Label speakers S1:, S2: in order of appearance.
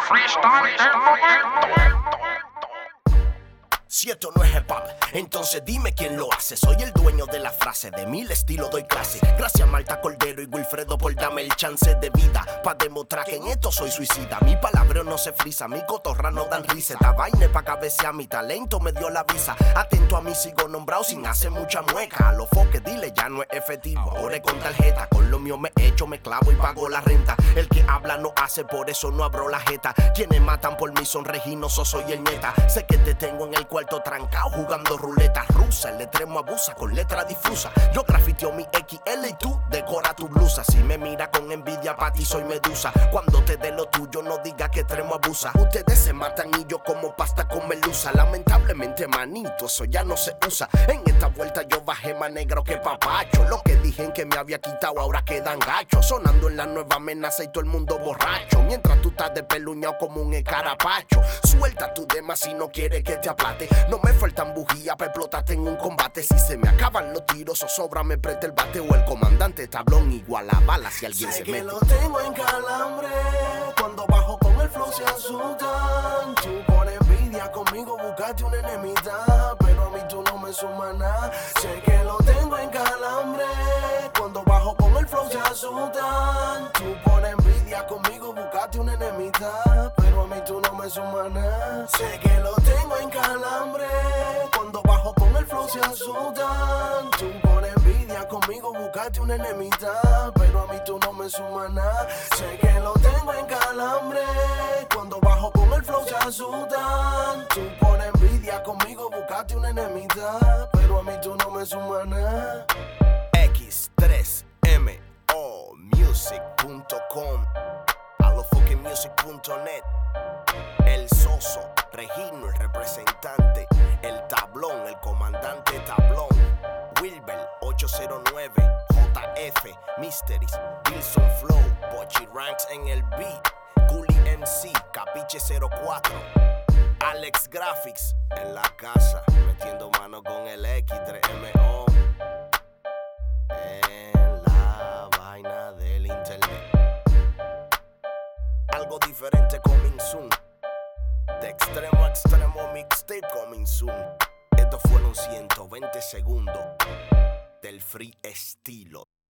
S1: freestyle, freestyle, freestyle.
S2: Si esto no es hip hop, entonces dime quién lo hace. Soy el dueño de la frase, de mil estilos doy clase. Gracias Marta Cordero y Wilfredo por darme el chance de vida. Pa' demostrar que en esto soy suicida. Mi palabra no se frisa, mi cotorra no dan risa. Esta vaina pa' cabecear, mi talento me dio la visa. Atento a mí sigo nombrado sin hacer mucha mueca. A los foques dile ya no es efectivo. Ahora es con tarjeta, con lo mío me echo, me clavo y pago la renta. El que habla no hace, por eso no abro la jeta. Quienes matan por mí son reginosos, soy el nieta. Sé que te tengo en el cuarto trancado jugando ruleta rusa. El letremo abusa con letra difusa. Yo grafiteo mi XL y tú decora tu blusa. Si me mira con envidia, pa' ti soy medusa. Cuando te dé lo tuyo, no diga que tremo abusa. Ustedes se matan y yo como pasta con melusa. Lamentablemente, manito, eso ya no se usa. En esta vuelta yo bajé más negro que papacho. Lo que que me había quitado ahora quedan gachos. Sonando en la nueva amenaza y todo el mundo borracho. Mientras tú estás despeluñado como un escarapacho. Suelta tu dema si no quieres que te aplate. No me faltan bujías para explotarte en un combate. Si se me acaban los tiros o sobra, me preste el bate o el comandante tablón igual a bala si alguien
S3: Sé
S2: se
S3: que
S2: mete.
S3: lo tengo en calambre Cuando bajo con el flow se asustan Tú por envidia conmigo buscaste una enemistad Pero a mí tú no me sumas nada Sé que lo tengo en calambre se asustan. Tú por envidia conmigo buscaste una enemistad. Pero a mí tú no me sumas Sé que lo tengo en calambre. Cuando bajo con el flow se asustan. Tú por envidia conmigo buscaste una enemistad. Pero a mí tú no me sumas Sé que lo tengo en calambre. Cuando bajo con el flow se asustan. Tú por envidia conmigo buscaste una enemistad. Pero a mí tú no me sumas
S2: El Soso, Regino, el representante, el tablón, el comandante tablón, Wilber 809, JF, Mysteries, Wilson Flow, Pochi Ranks en el beat, Coolie MC, Capiche 04. Alex Graphics en la casa, diferente coming soon. De extremo a extremo mixtape coming soon. Estos fueron 120 segundos del free estilo.